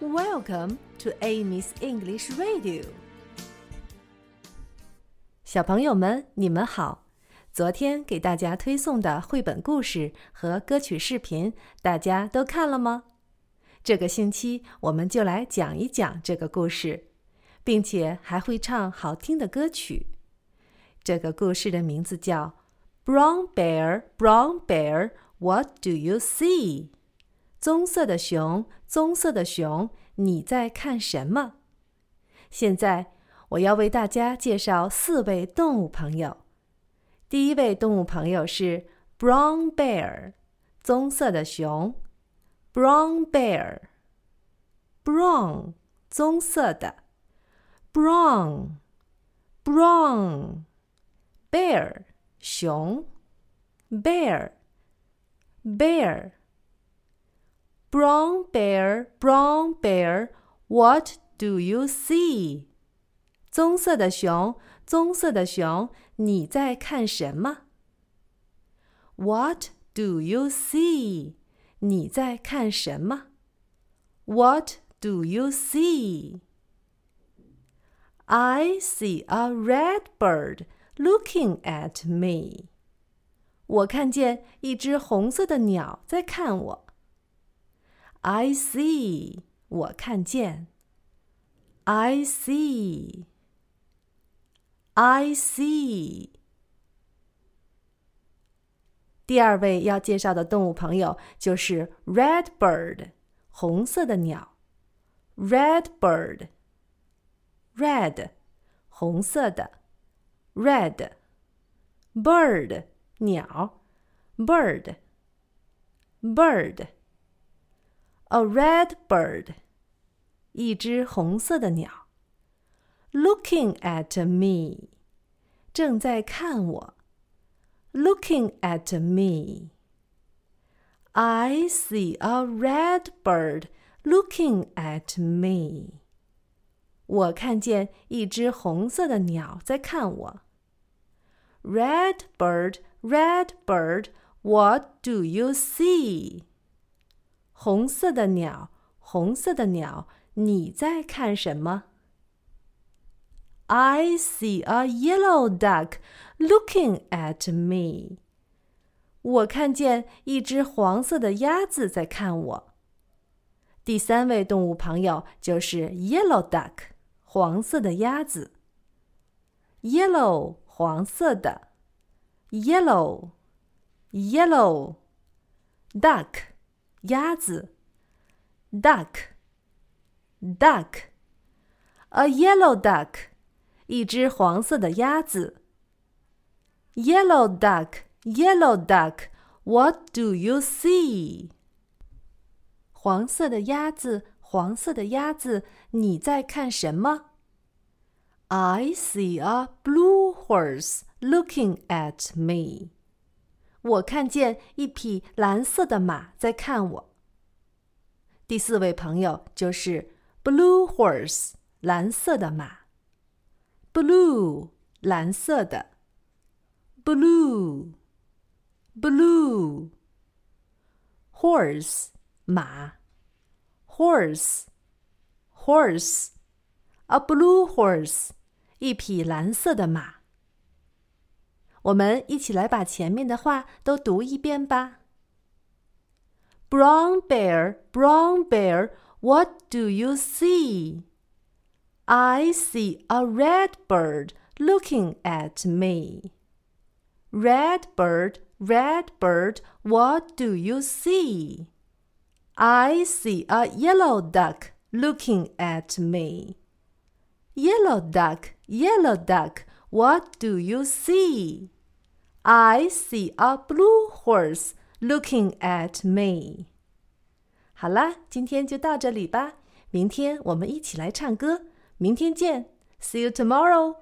Welcome to Amy's English Radio。小朋友们，你们好！昨天给大家推送的绘本故事和歌曲视频，大家都看了吗？这个星期我们就来讲一讲这个故事，并且还会唱好听的歌曲。这个故事的名字叫《Brown Bear, Brown Bear, What Do You See》？棕色的熊，棕色的熊，你在看什么？现在我要为大家介绍四位动物朋友。第一位动物朋友是 Brown Bear，棕色的熊。Brown Bear，Brown，棕色的。Brown，Brown，Bear，熊。Bear，Bear。Brown bear, brown bear, what do you see? 棕色的熊，棕色的熊，你在看什么？What do you see? 你在看什么？What do you see? I see a red bird looking at me. 我看见一只红色的鸟在看我。 I see，我看见。I see，I see。第二位要介绍的动物朋友就是 red bird，红色的鸟。red bird，red，红色的。red bird，鸟。bird，bird。A red bird，一只红色的鸟。Looking at me，正在看我。Looking at me。I see a red bird looking at me。我看见一只红色的鸟在看我。Red bird, red bird, what do you see? 红色的鸟，红色的鸟，你在看什么？I see a yellow duck looking at me。我看见一只黄色的鸭子在看我。第三位动物朋友就是 yellow duck，黄色的鸭子。Yellow，黄色的。Yellow，yellow，duck。 鸭子，duck，duck，a yellow duck，一只黄色的鸭子。Yellow duck, yellow duck, what do you see? 黄色的鸭子，黄色的鸭子，你在看什么？I see a blue horse looking at me. 我看见一匹蓝色的马在看我。第四位朋友就是 blue horse，蓝色的马。blue，蓝色的。blue，blue，horse，马。horse，horse，a blue horse，一匹蓝色的马。我们一起来把前面的话都读一遍吧。Brown bear, brown bear, what do you see? I see a red bird looking at me. Red bird, red bird, what do you see? I see a yellow duck looking at me. Yellow duck, yellow duck, what do you see? I see a blue horse looking at me. 好啦，今天就到这里吧。明天我们一起来唱歌。明天见，See you tomorrow.